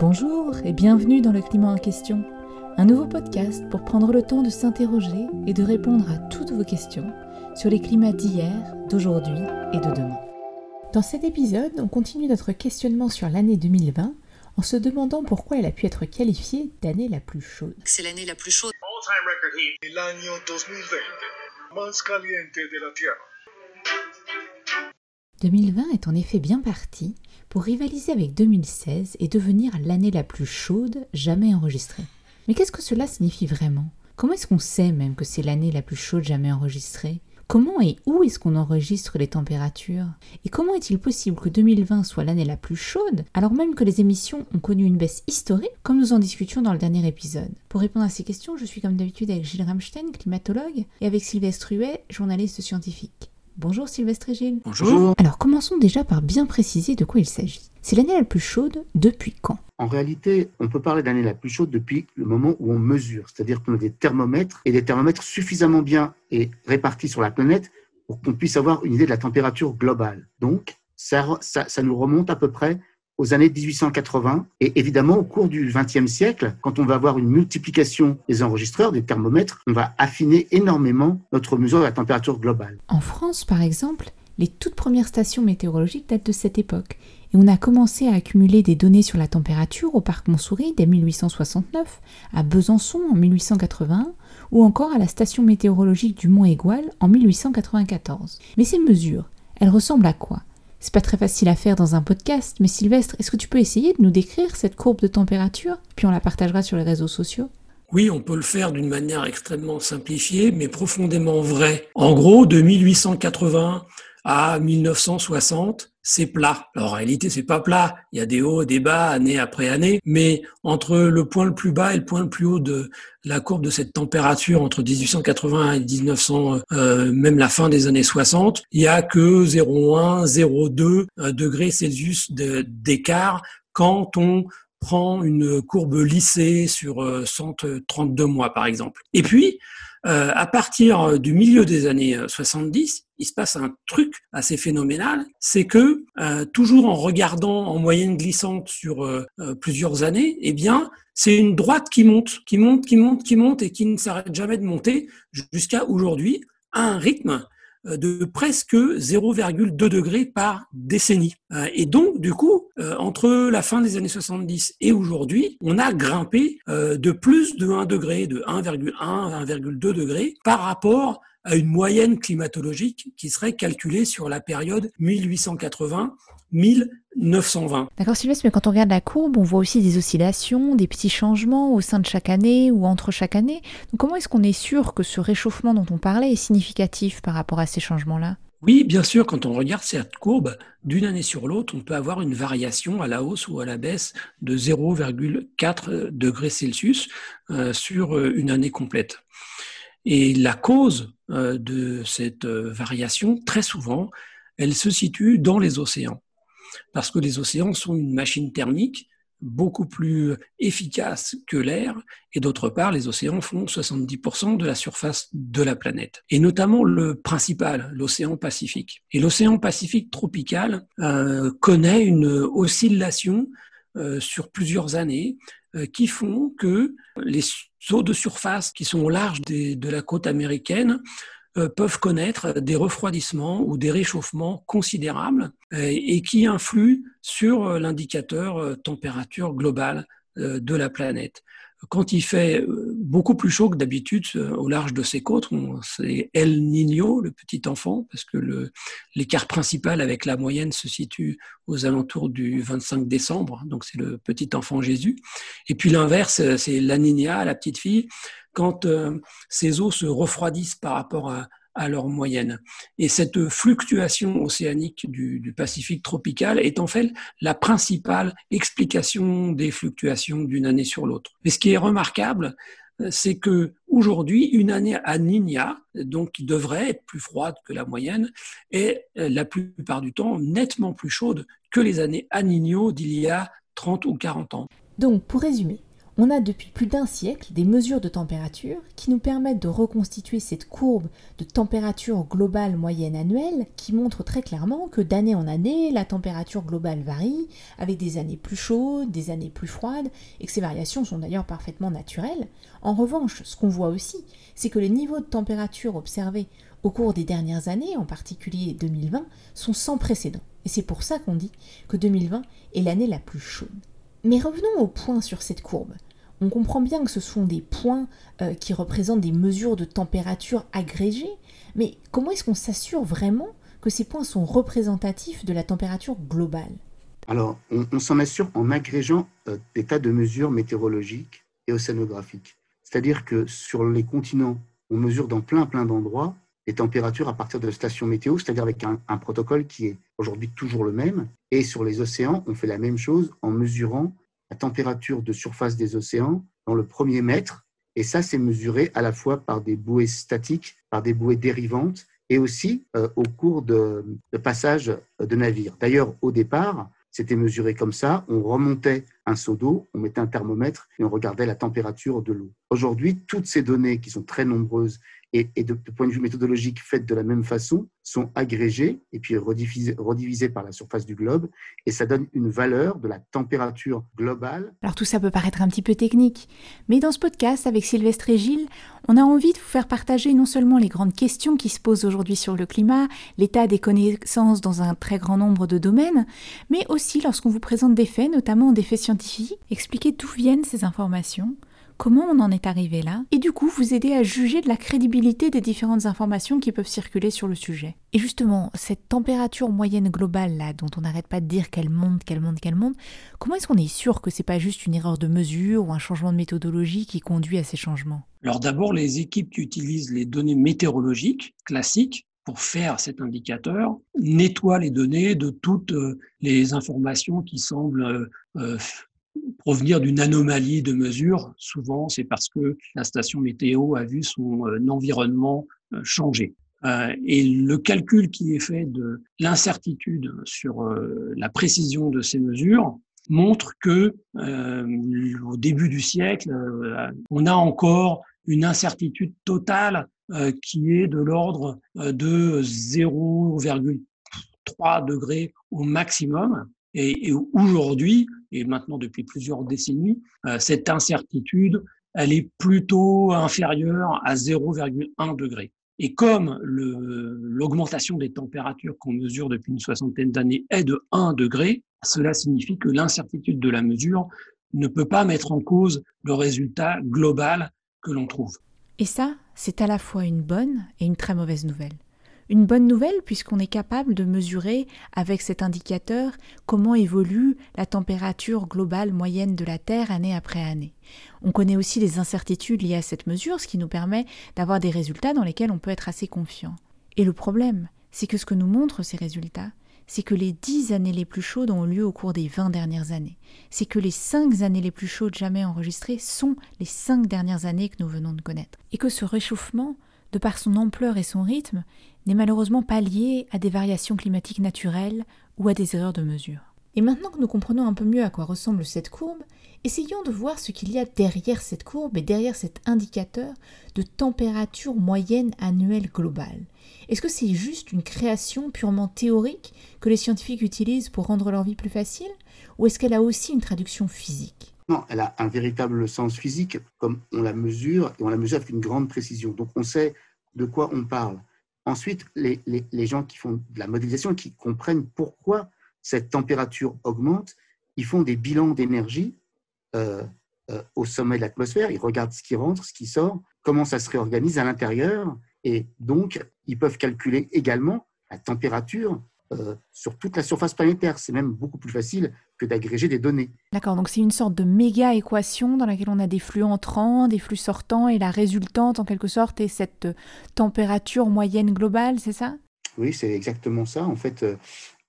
Bonjour et bienvenue dans le climat en question, un nouveau podcast pour prendre le temps de s'interroger et de répondre à toutes vos questions sur les climats d'hier, d'aujourd'hui et de demain. Dans cet épisode, on continue notre questionnement sur l'année 2020 en se demandant pourquoi elle a pu être qualifiée d'année la plus chaude. C'est l'année la plus chaude. 2020 est en effet bien parti pour rivaliser avec 2016 et devenir l'année la plus chaude jamais enregistrée. Mais qu'est-ce que cela signifie vraiment? Comment est-ce qu'on sait même que c'est l'année la plus chaude jamais enregistrée? Comment et où est-ce qu'on enregistre les températures? Et comment est-il possible que 2020 soit l'année la plus chaude alors même que les émissions ont connu une baisse historique comme nous en discutions dans le dernier épisode? Pour répondre à ces questions, je suis comme d'habitude avec Gilles Ramstein, climatologue, et avec Sylvestre Huet, journaliste scientifique. Bonjour Sylvestre et Gilles. Bonjour. Alors commençons déjà par bien préciser de quoi il s'agit. C'est l'année la plus chaude depuis quand? En réalité, on peut parler d'année la plus chaude depuis le moment où on mesure, c'est-à-dire qu'on a des thermomètres et des thermomètres suffisamment bien et répartis sur la planète pour qu'on puisse avoir une idée de la température globale. Donc, ça, ça, ça nous remonte à peu près aux années 1880. Et évidemment, au cours du XXe siècle, quand on va avoir une multiplication des enregistreurs, des thermomètres, on va affiner énormément notre mesure de la température globale. En France, par exemple, les toutes premières stations météorologiques datent de cette époque. Et on a commencé à accumuler des données sur la température au parc Montsouris dès 1869, à Besançon en 1881, ou encore à la station météorologique du Mont Égual en 1894. Mais ces mesures, elles ressemblent à quoi? C'est pas très facile à faire dans un podcast, mais Sylvestre, est-ce que tu peux essayer de nous décrire cette courbe de température? Puis on la partagera sur les réseaux sociaux. Oui, on peut le faire d'une manière extrêmement simplifiée, mais profondément vraie. En gros, de 1880 à 1960, c'est plat. Alors en réalité, c'est pas plat. Il y a des hauts des bas année après année, mais entre le point le plus bas et le point le plus haut de la courbe de cette température entre 1880 et 1900, euh, même la fin des années 60, il y a que 0,1, 0,2 euh, degrés Celsius d'écart quand on prend une courbe lissée sur 132 euh, mois, par exemple. Et puis, euh, à partir du milieu des années 70, euh, il se passe un truc assez phénoménal, c'est que euh, toujours en regardant en moyenne glissante sur plusieurs années, eh bien, c'est une droite qui monte, qui monte, qui monte, qui monte et qui ne s'arrête jamais de monter jusqu'à aujourd'hui à un rythme euh, de presque 0,2 degrés par décennie. Euh, et donc, du coup, euh, entre la fin des années 70 et aujourd'hui, on a grimpé de plus de 1 degré, de 1,1 à 1,2 degrés par rapport à une moyenne climatologique qui serait calculée sur la période 1880 1920. D'accord Sylvestre, mais quand on regarde la courbe, on voit aussi des oscillations, des petits changements au sein de chaque année ou entre chaque année. Donc comment est-ce qu'on est sûr que ce réchauffement dont on parlait est significatif par rapport à ces changements-là? Oui, bien sûr, quand on regarde cette courbe, d'une année sur l'autre, on peut avoir une variation à la hausse ou à la baisse de 0,4 degrés Celsius euh, sur euh, une année complète. Et la cause euh, de cette variation, très souvent, elle se situe dans les océans. Parce que les océans sont une machine thermique beaucoup plus efficace que l'air, et d'autre part, les océans font 70% de la surface de la planète, et notamment le principal, l'océan Pacifique. Et l'océan Pacifique tropical euh, connaît une oscillation euh, sur plusieurs années. euh, qui font que les eaux de surface qui sont au large de la côte américaine euh, peuvent connaître des refroidissements ou des réchauffements considérables euh, et qui influent sur euh, l'indicateur température globale de la planète. Quand il fait beaucoup plus chaud que d'habitude au large de ces côtes, c'est El Niño, le petit enfant, parce que l'écart principal avec la moyenne se situe aux alentours du 25 décembre, donc c'est le petit enfant Jésus. Et puis l'inverse, c'est la Niña, la petite fille, quand euh, ces eaux se refroidissent par rapport à, leur moyenne. Et cette fluctuation océanique du, Pacifique tropical est en fait la principale explication des fluctuations d'une année sur l'autre. Mais ce qui est remarquable, c'est que aujourd'hui, une année à Niña, donc qui devrait être plus froide que la moyenne, est euh, la plupart du temps nettement plus chaude que les années à Niño d'il y a 30 ou 40 ans. Donc, pour résumer, On a depuis plus d'un siècle des mesures de température qui nous permettent de reconstituer cette courbe de température globale moyenne annuelle qui montre très clairement que d'année en année, la température globale varie, avec des années plus chaudes, des années plus froides, et que ces variations sont d'ailleurs parfaitement naturelles. En revanche, ce qu'on voit aussi, c'est que les niveaux de température observés au cours des dernières années, en particulier 2020, sont sans précédent. Et c'est pour ça qu'on dit que 2020 est l'année la plus chaude. Mais revenons au point sur cette courbe. On comprend bien que ce sont des points euh, qui représentent des mesures de température agrégées, mais comment est-ce qu'on s'assure vraiment que ces points sont représentatifs de la température globale? Alors, on, s'en assure en agrégeant euh, des tas de mesures météorologiques et océanographiques. C'est-à-dire que sur les continents, on mesure dans plein plein d'endroits les températures à partir de stations météo, c'est-à-dire avec un, protocole qui est aujourd'hui toujours le même. Et sur les océans, on fait la même chose en mesurant la température de surface des océans dans le premier mètre. Et ça, c'est mesuré à la fois par des bouées statiques, par des bouées dérivantes et aussi euh, au cours de, de passage de navires. D'ailleurs, au départ, c'était mesuré comme ça. On remontait un seau d'eau, on mettait un thermomètre et on regardait la température de l'eau. Aujourd'hui, toutes ces données qui sont très nombreuses et, de, point de vue méthodologique faites de la même façon, sont agrégées et puis redivisées, par la surface du globe, et ça donne une valeur de la température globale. Alors tout ça peut paraître un petit peu technique, mais dans ce podcast avec Sylvestre et Gilles, on a envie de vous faire partager non seulement les grandes questions qui se posent aujourd'hui sur le climat, l'état des connaissances dans un très grand nombre de domaines, mais aussi lorsqu'on vous présente des faits, notamment des faits scientifiques, expliquer d'où viennent ces informations, comment on en est arrivé là, et du coup vous aider à juger de la crédibilité des différentes informations qui peuvent circuler sur le sujet. Et justement, cette température moyenne globale là, dont on n'arrête pas de dire qu'elle monte, qu'elle monte, qu'elle monte, comment est-ce qu'on est sûr que c'est pas juste une erreur de mesure ou un changement de méthodologie qui conduit à ces changements? Alors d'abord, les équipes qui utilisent les données météorologiques classiques pour faire cet indicateur nettoient les données de toutes euh, les informations qui semblent euh, euh, provenir d'une anomalie de mesure. Souvent, c'est parce que la station météo a vu son environnement changer. Et le calcul qui est fait de l'incertitude sur la précision de ces mesures montre que au début du siècle, on a encore une incertitude totale qui est de l'ordre de 0,3 degrés au maximum. Et, aujourd'hui, et maintenant depuis plusieurs décennies, euh, cette incertitude, elle est plutôt inférieure à 0,1 degré. Et comme l'augmentation des températures qu'on mesure depuis une soixantaine d'années est de 1 degré, cela signifie que l'incertitude de la mesure ne peut pas mettre en cause le résultat global que l'on trouve. Et ça, c'est à la fois une bonne et une très mauvaise nouvelle. Une bonne nouvelle puisqu'on est capable de mesurer avec cet indicateur comment évolue la température globale moyenne de la Terre année après année. On connaît aussi les incertitudes liées à cette mesure, ce qui nous permet d'avoir des résultats dans lesquels on peut être assez confiant. Et le problème, c'est que ce que nous montrent ces résultats, c'est que les dix années les plus chaudes ont lieu au cours des vingt dernières années. C'est que les cinq années les plus chaudes jamais enregistrées sont les cinq dernières années que nous venons de connaître. Et que ce réchauffement, de par son ampleur et son rythme, n'est malheureusement pas lié à des variations climatiques naturelles ou à des erreurs de mesure. Et maintenant que nous comprenons un peu mieux à quoi ressemble cette courbe, essayons de voir ce qu'il y a derrière cette courbe et derrière cet indicateur de température moyenne annuelle globale. Est-ce que c'est juste une création purement théorique que les scientifiques utilisent pour rendre leur vie plus facile Ou est-ce qu'elle a aussi une traduction physique? Non, elle a un véritable sens physique, comme on la mesure, et on la mesure avec une grande précision. Donc on sait de quoi on parle. Ensuite, les, gens qui font de la modélisation, qui comprennent pourquoi cette température augmente, ils font des bilans d'énergie euh, euh, au sommet de l'atmosphère, ils regardent ce qui rentre, ce qui sort, comment ça se réorganise à l'intérieur, et donc ils peuvent calculer également la température euh, sur toute la surface planétaire. C'est même beaucoup plus facile que d'agréger des données. D'accord, donc c'est une sorte de méga équation dans laquelle on a des flux entrants, des flux sortants, et la résultante en quelque sorte est cette température moyenne globale, c'est ça? Oui, c'est exactement ça. En fait,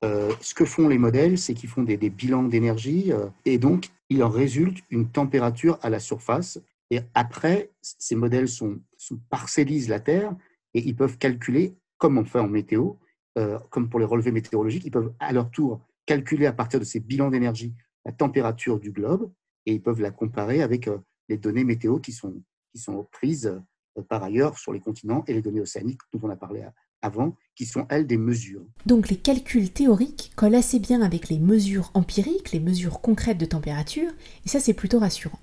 euh, euh, ce que font les modèles, c'est qu'ils font des, bilans d'énergie, et donc il en résulte une température à la surface. Et après, ces modèles sont, sont parcellisent la Terre, et ils peuvent calculer, comme on fait en météo, euh, comme pour les relevés météorologiques, ils peuvent à leur tour calculer à partir de ces bilans d'énergie la température du globe et ils peuvent la comparer avec les données météo qui sont, qui sont prises par ailleurs sur les continents et les données océaniques dont on a parlé avant, qui sont elles des mesures. Donc les calculs théoriques collent assez bien avec les mesures empiriques, les mesures concrètes de température, et ça c'est plutôt rassurant.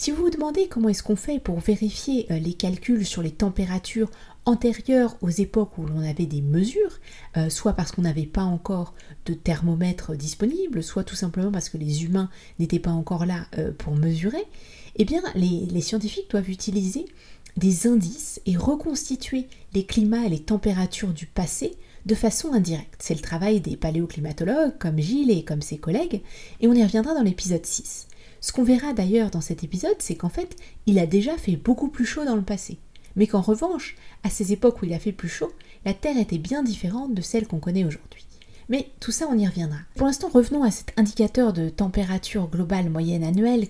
Si vous vous demandez comment est-ce qu'on fait pour vérifier euh, les calculs sur les températures antérieures aux époques où l'on avait des mesures, euh, soit parce qu'on n'avait pas encore de thermomètre disponible, soit tout simplement parce que les humains n'étaient pas encore là euh, pour mesurer, eh bien les scientifiques doivent utiliser des indices et reconstituer les climats et les températures du passé de façon indirecte. C'est le travail des paléoclimatologues comme Gilles et comme ses collègues, et on y reviendra dans l'épisode 6. Ce qu'on verra d'ailleurs dans cet épisode, c'est qu'en fait, il a déjà fait beaucoup plus chaud dans le passé. Mais qu'en revanche, à ces époques où il a fait plus chaud, la Terre était bien différente de celle qu'on connaît aujourd'hui. Mais tout ça, on y reviendra. Pour l'instant, revenons à cet indicateur de température globale moyenne annuelle.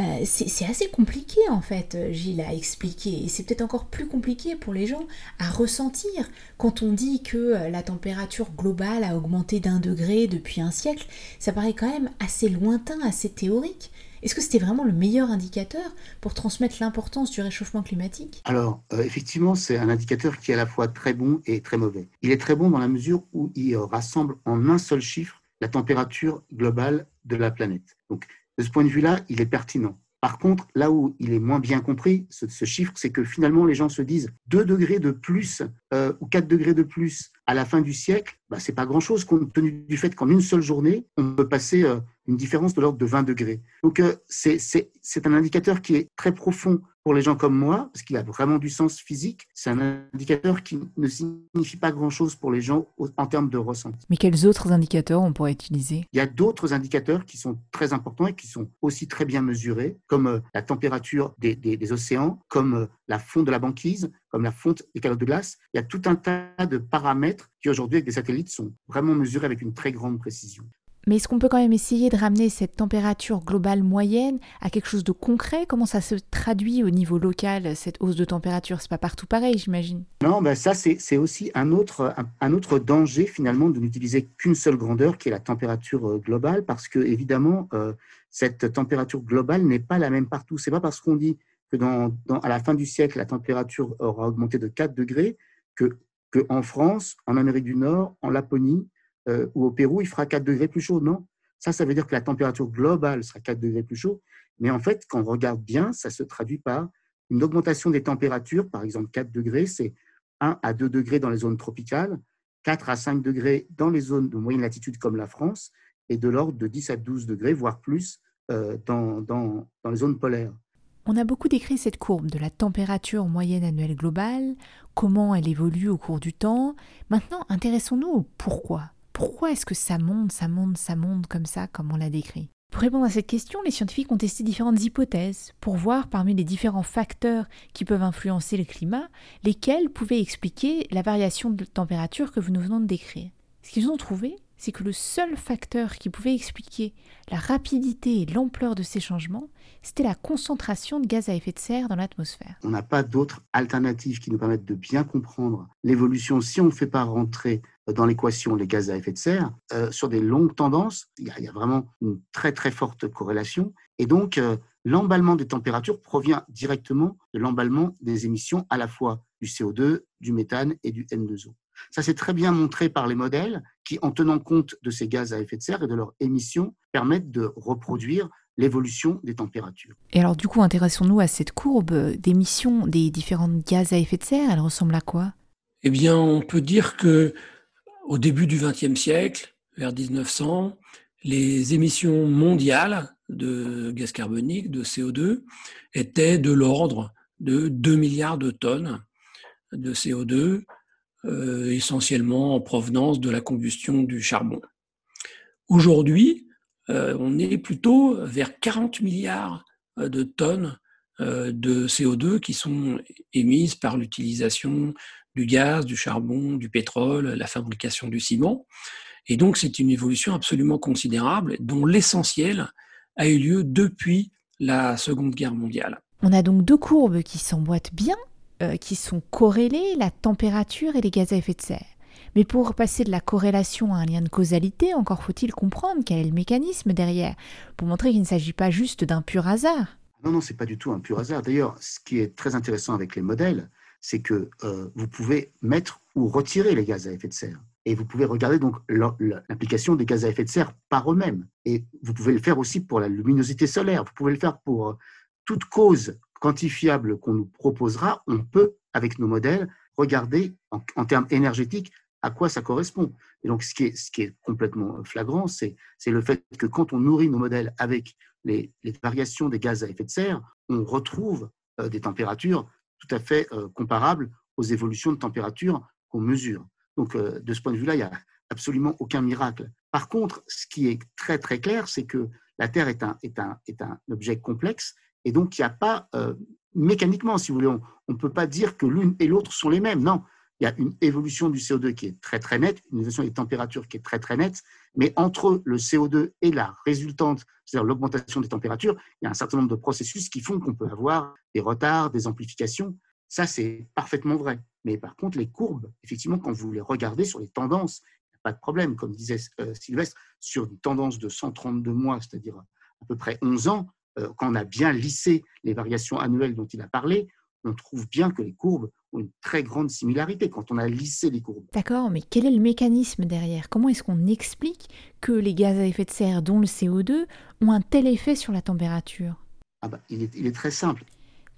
Euh, c'est assez compliqué en fait, Gilles a expliqué, et c'est peut-être encore plus compliqué pour les gens à ressentir quand on dit que euh, la température globale a augmenté d'un degré depuis un siècle. Ça paraît quand même assez lointain, assez théorique. Est-ce que c'était vraiment le meilleur indicateur pour transmettre l'importance du réchauffement climatique? Alors, euh, effectivement, c'est un indicateur qui est à la fois très bon et très mauvais. Il est très bon dans la mesure où il rassemble en un seul chiffre la température globale de la planète. Donc, de ce point de vue-là, il est pertinent. Par contre, là où il est moins bien compris, ce, chiffre, c'est que finalement, les gens se disent 2 degrés de plus euh, ou 4 degrés de plus à la fin du siècle, bah, ce n'est pas grand-chose compte tenu du fait qu'en une seule journée, on peut passer une différence de l'ordre de 20 degrés. Donc, euh, c'est un indicateur qui est très profond pour les gens comme moi, parce qu'il a vraiment du sens physique. C'est un indicateur qui ne signifie pas grand-chose pour les gens en termes de ressenti. Mais quels autres indicateurs on pourrait utiliser? Il y a d'autres indicateurs qui sont très importants et qui sont aussi très bien mesurés, comme euh, la température des, des océans, comme euh, la fonte de la banquise, comme la fonte des calottes de glace. Il y a tout un tas de paramètres qui aujourd'hui, avec des satellites, sont vraiment mesurés avec une très grande précision. Mais est-ce qu'on peut quand même essayer de ramener cette température globale moyenne à quelque chose de concret? Comment ça se traduit au niveau local, cette hausse de température? C'est pas partout pareil, j'imagine. Non, ben ça, c'est aussi un autre, un, autre danger, finalement, de n'utiliser qu'une seule grandeur, qui est la température euh, globale, parce que, évidemment, euh, cette température globale n'est pas la même partout. C'est pas parce qu'on dit que dans, à la fin du siècle, la température aura augmenté de 4 degrés que, que en France, en Amérique du Nord, en Laponie, euh, ou au Pérou, il fera 4 degrés plus chaud. Non, ça, ça veut dire que la température globale sera 4 degrés plus chaud. Mais en fait, quand on regarde bien, ça se traduit par une augmentation des températures. Par exemple, 4 degrés, c'est 1 à 2 degrés dans les zones tropicales, 4 à 5 degrés dans les zones de moyenne latitude comme la France, et de l'ordre de 10 à 12 degrés, voire plus, euh, dans, dans, dans les zones polaires. On a beaucoup décrit cette courbe de la température moyenne annuelle globale, comment elle évolue au cours du temps. Maintenant, intéressons-nous au pourquoi. Pourquoi est-ce que ça monte, ça monte, ça monte comme ça, comme on l'a décrit? Pour répondre à cette question, les scientifiques ont testé différentes hypothèses pour voir parmi les différents facteurs qui peuvent influencer le climat, lesquels pouvaient expliquer la variation de température que nous venons de décrire. Ce qu'ils ont trouvé, c'est que le seul facteur qui pouvait expliquer la rapidité et l'ampleur de ces changements, c'était la concentration de gaz à effet de serre dans l'atmosphère. On n'a pas d'autres alternatives qui nous permettent de bien comprendre l'évolution si on ne fait pas rentrer dans l'équation les gaz à effet de serre. Euh, sur des longues tendances, il y, a, vraiment une très très forte corrélation. Et donc, euh, l'emballement des températures provient directement de l'emballement des émissions à la fois du CO2, du méthane et du N2O. Ça s'est très bien montré par les modèles qui, en tenant compte de ces gaz à effet de serre et de leurs émissions, permettent de reproduire l'évolution des températures. Et alors du coup, intéressons-nous à cette courbe d'émissions des différentes gaz à effet de serre. Elle ressemble à quoi? Eh bien, on peut dire que au début du XXe siècle, vers 1900, les émissions mondiales de gaz carbonique, de CO2, étaient de l'ordre de 2 milliards de tonnes de CO2 euh, essentiellement en provenance de la combustion du charbon. Aujourd'hui, euh, on est plutôt vers 40 milliards euh, de tonnes de CO2 qui sont émises par l'utilisation du gaz, du charbon, du pétrole, la fabrication du ciment. Et donc c'est une évolution absolument considérable dont l'essentiel a eu lieu depuis la Seconde Guerre mondiale. On a donc deux courbes qui s'emboîtent bien, euh, qui sont corrélés, la température et les gaz à effet de serre. Mais pour passer de la corrélation à un lien de causalité, encore faut-il comprendre quel est le mécanisme derrière, pour montrer qu'il ne s'agit pas juste d'un pur hasard. Non, non, c'est pas du tout un pur hasard. D'ailleurs, ce qui est très intéressant avec les modèles, c'est que euh, vous pouvez mettre ou retirer les gaz à effet de serre. Et vous pouvez regarder donc l'implication des gaz à effet de serre par eux-mêmes. Et vous pouvez le faire aussi pour la luminosité solaire. Vous pouvez le faire pour euh, toute cause quantifiable qu'on nous proposera. On peut, avec nos modèles, regarder en, termes énergétiques à quoi ça correspond. Et donc, ce qui est, complètement flagrant, c'est le fait que quand on nourrit nos modèles avec les, variations des gaz à effet de serre, on retrouve euh, des températures tout à fait euh, comparables aux évolutions de température qu'on mesure. Donc, euh, de ce point de vue-là, il n'y a absolument aucun miracle. Par contre, ce qui est très très clair, c'est que la Terre est un, est un, est un objet complexe et donc il n'y a pas euh, mécaniquement, si vous voulez, on ne peut pas dire que l'une et l'autre sont les mêmes. Non, il y a une évolution du CO2 qui est très très nette, une évolution des températures qui est très très nette, mais entre le CO2 et la résultante, c'est-à-dire l'augmentation des températures, il y a un certain nombre de processus qui font qu'on peut avoir des retards, des amplifications. Ça, c'est parfaitement vrai. Mais par contre, les courbes, effectivement, quand vous les regardez sur les tendances, il n'y a pas de problème. Comme disait euh, Sylvestre, sur une tendance de 132 mois, c'est-à-dire à peu près 11 ans, euh, quand on a bien lissé les variations annuelles dont il a parlé, on trouve bien que les courbes ont une très grande similarité quand on a lissé les courbes. D'accord, mais quel est le mécanisme derrière? Comment est-ce qu'on explique que les gaz à effet de serre, dont le CO2, ont un tel effet sur la température? Ah bah, il, est, il est très simple.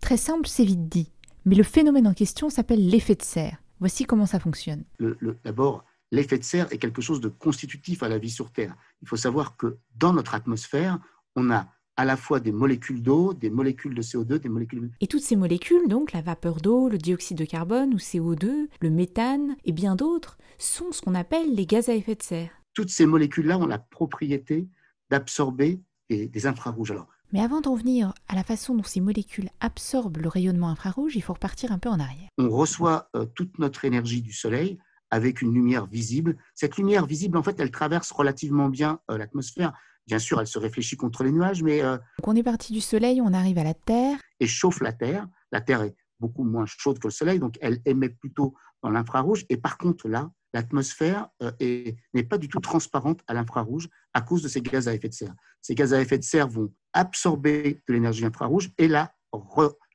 Très simple, c'est vite dit. Mais le phénomène en question s'appelle l'effet de serre. Voici comment ça fonctionne. D'abord, l'effet de serre est quelque chose de constitutif à la vie sur Terre. Il faut savoir que dans notre atmosphère, on a à la fois des molécules d'eau, des molécules de CO2, des molécules... Et toutes ces molécules, donc la vapeur d'eau, le dioxyde de carbone ou CO2, le méthane et bien d'autres, sont ce qu'on appelle les gaz à effet de serre. Toutes ces molécules-là ont la propriété d'absorber des, des infrarouges. Alors, mais avant d'en venir à la façon dont ces molécules absorbent le rayonnement infrarouge, il faut repartir un peu en arrière. On reçoit euh, toute notre énergie du Soleil avec une lumière visible. Cette lumière visible, en fait, elle traverse relativement bien euh, l'atmosphère. Bien sûr, elle se réfléchit contre les nuages, mais... Euh, Donc on est parti du Soleil, on arrive à la Terre. Et chauffe la Terre. La Terre est beaucoup moins chaude que le Soleil, donc elle émet plutôt dans l'infrarouge. Et par contre, là, l'atmosphère n'est pas du tout transparente à l'infrarouge à cause de ces gaz à effet de serre. Ces gaz à effet de serre vont absorber de l'énergie infrarouge et la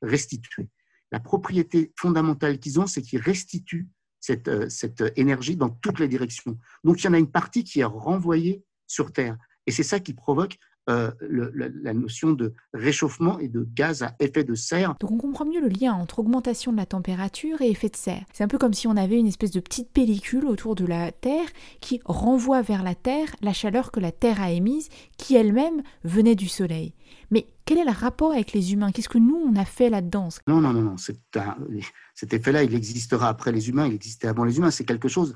restituer. La propriété fondamentale qu'ils ont, c'est qu'ils restituent cette, euh, cette énergie dans toutes les directions. Donc il y en a une partie qui est renvoyée sur Terre. Et c'est ça qui provoque euh, la notion de réchauffement et de gaz à effet de serre. Donc on comprend mieux le lien entre augmentation de la température et effet de serre. C'est un peu comme si on avait une espèce de petite pellicule autour de la Terre qui renvoie vers la Terre la chaleur que la Terre a émise, qui elle-même venait du Soleil. Mais quel est le rapport avec les humains? Qu'est-ce que nous, on a fait là-dedans? Non, non, non, non. cet effet-là, il existera après les humains, il existait avant les humains. C'est quelque chose,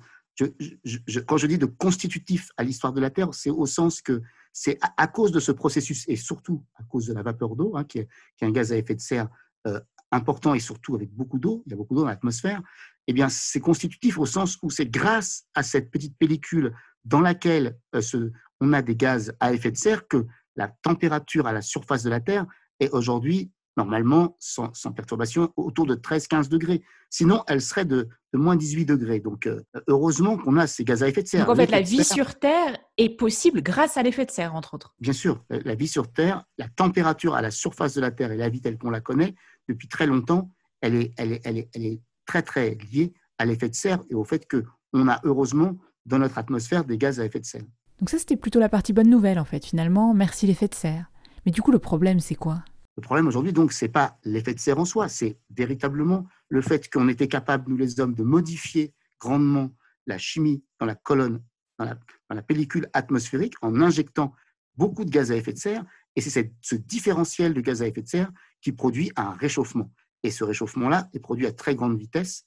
quand je dis de constitutif à l'histoire de la Terre, c'est au sens que c'est à, cause de ce processus et surtout à cause de la vapeur d'eau, hein, qui, est, un gaz à effet de serre euh, important et surtout avec beaucoup d'eau, il y a beaucoup d'eau dans l'atmosphère, eh bien, c'est constitutif au sens où c'est grâce à cette petite pellicule dans laquelle euh, on a des gaz à effet de serre que la température à la surface de la Terre est aujourd'hui normalement sans, perturbation autour de 13-15 degrés. Sinon, elle serait de, moins 18 degrés. Donc, euh, heureusement qu'on a ces gaz à effet de serre. Donc, en fait, la vie sur Terre est possible grâce à l'effet de serre, entre autres. Bien sûr, la vie sur Terre, la température à la surface de la Terre et la vie telle qu'on la connaît depuis très longtemps, elle est, elle est, elle est, elle est très, très liée à l'effet de serre et au fait qu'on a heureusement dans notre atmosphère des gaz à effet de serre. Donc ça, c'était plutôt la partie bonne nouvelle, en fait, finalement. Merci l'effet de serre. Mais du coup, le problème, c'est quoi? Le problème aujourd'hui, donc, ce n'est pas l'effet de serre en soi, c'est véritablement le fait qu'on était capable, nous les hommes, de modifier grandement la chimie dans la colonne, dans la, pellicule atmosphérique, en injectant beaucoup de gaz à effet de serre. Et c'est ce différentiel de gaz à effet de serre qui produit un réchauffement. Et ce réchauffement-là est produit à très grande vitesse.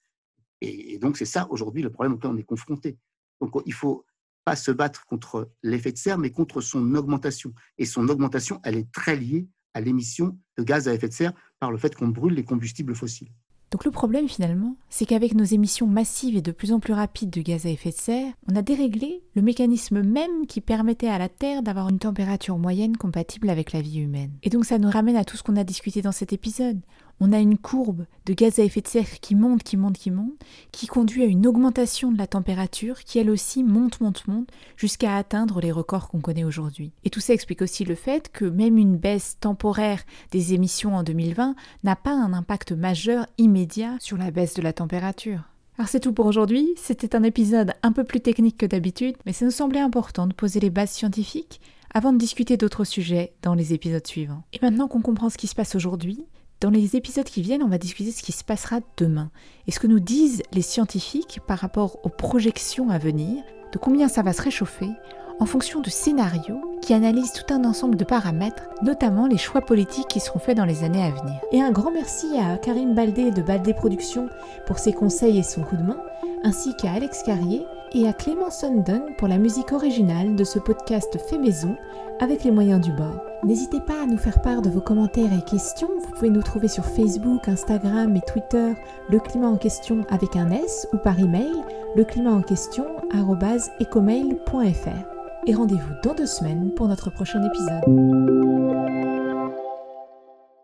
Et, donc, c'est ça aujourd'hui le problème auquel on est confronté. Donc, il faut pas se battre contre l'effet de serre, mais contre son augmentation. Et son augmentation, elle est très liée à l'émission de gaz à effet de serre par le fait qu'on brûle les combustibles fossiles. Donc le problème finalement, c'est qu'avec nos émissions massives et de plus en plus rapides de gaz à effet de serre, on a déréglé le mécanisme même qui permettait à la Terre d'avoir une température moyenne compatible avec la vie humaine. Et donc ça nous ramène à tout ce qu'on a discuté dans cet épisode. On a une courbe de gaz à effet de serre qui monte, qui monte, qui monte, qui conduit à une augmentation de la température qui elle aussi monte, monte, monte, jusqu'à atteindre les records qu'on connaît aujourd'hui. Et tout ça explique aussi le fait que même une baisse temporaire des émissions en 2020 n'a pas un impact majeur immédiat sur la baisse de la température. Alors c'est tout pour aujourd'hui, c'était un épisode un peu plus technique que d'habitude, mais ça nous semblait important de poser les bases scientifiques avant de discuter d'autres sujets dans les épisodes suivants. Et maintenant qu'on comprend ce qui se passe aujourd'hui, dans les épisodes qui viennent, on va discuter ce qui se passera demain. Et ce que nous disent les scientifiques par rapport aux projections à venir, de combien ça va se réchauffer en fonction de scénarios qui analysent tout un ensemble de paramètres, notamment les choix politiques qui seront faits dans les années à venir. Et un grand merci à Karim Baldé de Baldé Productions pour ses conseils et son coup de main, ainsi qu'à Alex Carrier et à Clément Sundon pour la musique originale de ce podcast fait maison avec les moyens du bord. N'hésitez pas à nous faire part de vos commentaires et questions. Vous pouvez nous trouver sur Facebook, Instagram et Twitter, le climat en question avec un S ou par email, le climat en question et rendez-vous dans deux semaines pour notre prochain épisode.